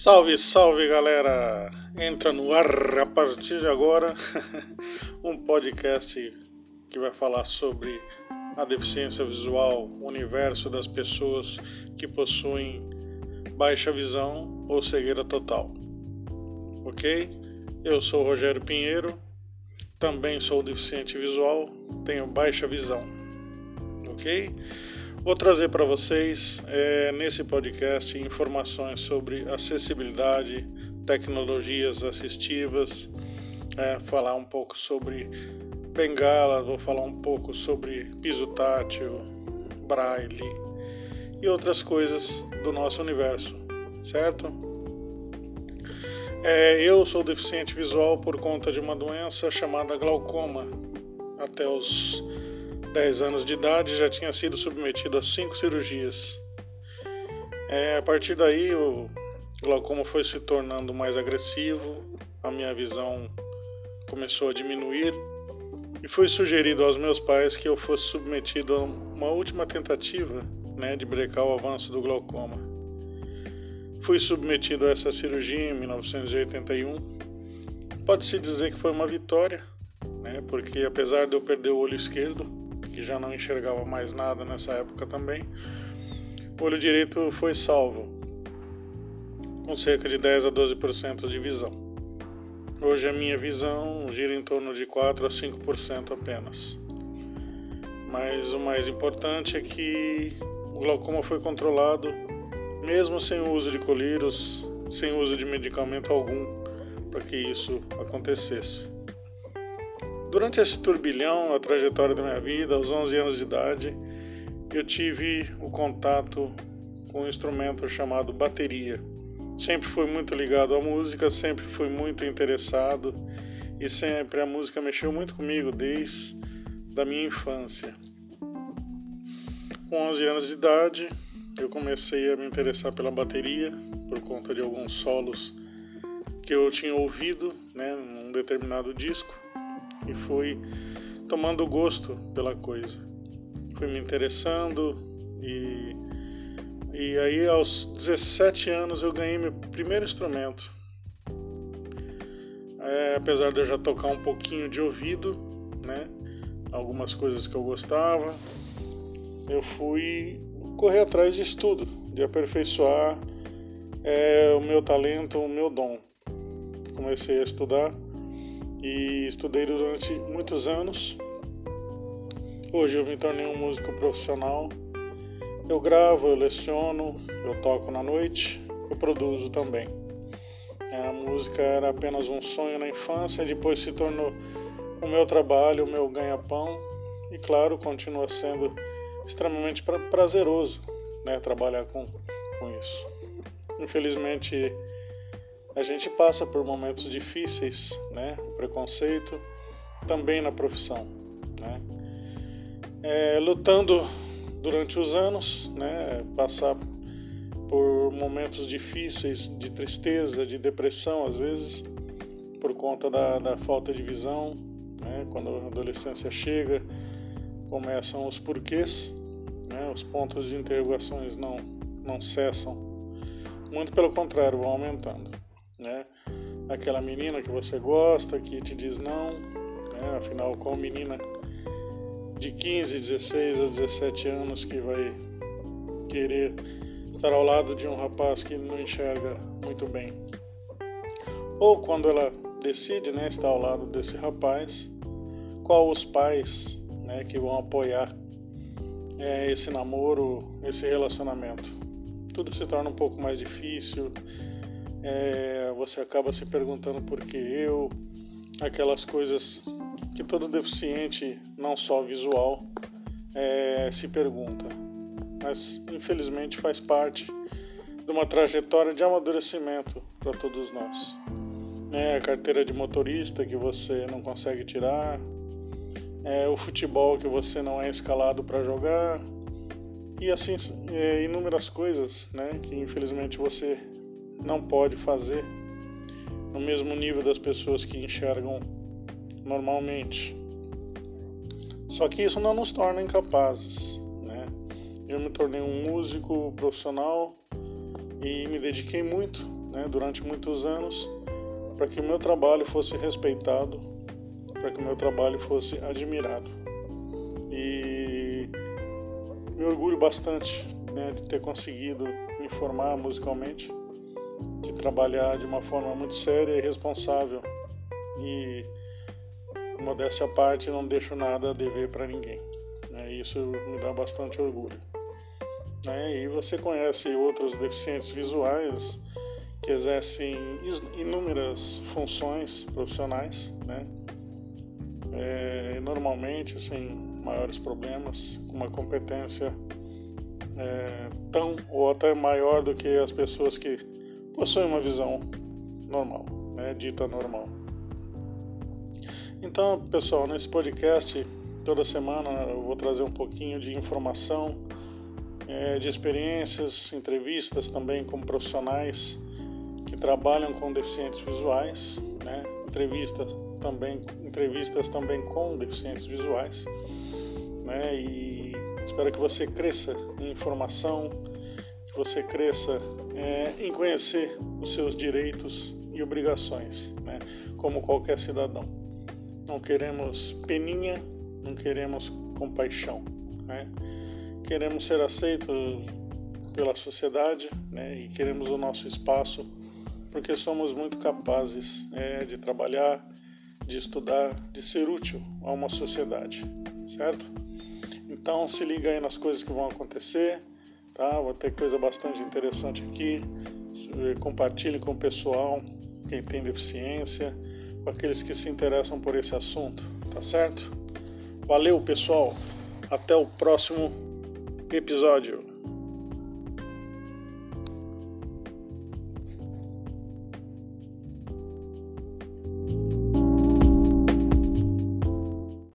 Salve, salve galera! Entra no ar a partir de agora um podcast que vai falar sobre a deficiência visual, o universo das pessoas que possuem baixa visão ou cegueira total. Ok? Eu sou Rogério Pinheiro, também sou deficiente visual, tenho baixa visão. Ok? Vou trazer para vocês é, nesse podcast informações sobre acessibilidade, tecnologias assistivas, é, falar um pouco sobre bengala, vou falar um pouco sobre piso tátil, braille e outras coisas do nosso universo, certo? É, eu sou deficiente visual por conta de uma doença chamada glaucoma. Até os 10 anos de idade, já tinha sido submetido a cinco cirurgias. É, a partir daí, o glaucoma foi se tornando mais agressivo, a minha visão começou a diminuir e foi sugerido aos meus pais que eu fosse submetido a uma última tentativa né, de brecar o avanço do glaucoma. Fui submetido a essa cirurgia em 1981. Pode-se dizer que foi uma vitória, né, porque apesar de eu perder o olho esquerdo, que já não enxergava mais nada nessa época também. O olho direito foi salvo, com cerca de 10 a 12% de visão. Hoje a minha visão gira em torno de 4 a 5% apenas. Mas o mais importante é que o glaucoma foi controlado mesmo sem o uso de colírios, sem o uso de medicamento algum para que isso acontecesse. Durante esse turbilhão, a trajetória da minha vida, aos 11 anos de idade, eu tive o contato com um instrumento chamado bateria. Sempre fui muito ligado à música, sempre fui muito interessado e sempre a música mexeu muito comigo desde da minha infância. Com 11 anos de idade, eu comecei a me interessar pela bateria por conta de alguns solos que eu tinha ouvido, né, num determinado disco e fui tomando gosto pela coisa. Fui me interessando e, e aí aos 17 anos eu ganhei meu primeiro instrumento. É, apesar de eu já tocar um pouquinho de ouvido, né, algumas coisas que eu gostava, eu fui correr atrás de estudo, de aperfeiçoar é, o meu talento, o meu dom. Comecei a estudar e estudei durante muitos anos. Hoje eu me tornei um músico profissional. Eu gravo, eu leciono, eu toco na noite, eu produzo também. A música era apenas um sonho na infância, depois se tornou o meu trabalho, o meu ganha-pão e, claro, continua sendo extremamente prazeroso né, trabalhar com, com isso. Infelizmente, a gente passa por momentos difíceis, né? Preconceito também na profissão, né? É, lutando durante os anos, né? Passar por momentos difíceis de tristeza, de depressão às vezes, por conta da, da falta de visão, né? Quando a adolescência chega, começam os porquês, né? Os pontos de interrogações não não cessam, muito pelo contrário, vão aumentando? Aquela menina que você gosta, que te diz não, né? Afinal, qual menina de 15, 16 ou 17 anos que vai querer estar ao lado de um rapaz que não enxerga muito bem? Ou quando ela decide, né, estar ao lado desse rapaz, qual os pais, né, que vão apoiar é, esse namoro, esse relacionamento? Tudo se torna um pouco mais difícil, é, você acaba se perguntando por que eu, aquelas coisas que todo deficiente, não só visual, é, se pergunta. Mas infelizmente faz parte de uma trajetória de amadurecimento para todos nós. É a carteira de motorista que você não consegue tirar, é o futebol que você não é escalado para jogar e assim é, inúmeras coisas, né, que infelizmente você não pode fazer no mesmo nível das pessoas que enxergam normalmente. Só que isso não nos torna incapazes, né? Eu me tornei um músico profissional e me dediquei muito, né, durante muitos anos para que o meu trabalho fosse respeitado, para que o meu trabalho fosse admirado. E me orgulho bastante né, de ter conseguido me formar musicalmente, trabalhar de uma forma muito séria e responsável. E, modéstia à parte, não deixo nada a dever para ninguém. Né, isso me dá bastante orgulho. Né, e você conhece outros deficientes visuais que exercem inúmeras funções profissionais, né? É, normalmente sem maiores problemas, com uma competência é, tão ou até maior do que as pessoas que possuem uma visão normal, né, dita normal. Então, pessoal, nesse podcast, toda semana eu vou trazer um pouquinho de informação, é, de experiências, entrevistas também com profissionais que trabalham com deficientes visuais, né? entrevistas também entrevistas também com deficientes visuais, né? E espero que você cresça em informação, você cresça é, em conhecer os seus direitos e obrigações, né? Como qualquer cidadão. Não queremos peninha, não queremos compaixão, né? Queremos ser aceitos pela sociedade, né? E queremos o nosso espaço porque somos muito capazes é, de trabalhar, de estudar, de ser útil a uma sociedade, certo? Então se liga aí nas coisas que vão acontecer, tá? Vai ter coisa bastante interessante aqui. Compartilhe com o pessoal, quem tem deficiência, com aqueles que se interessam por esse assunto, tá certo? Valeu, pessoal. Até o próximo episódio.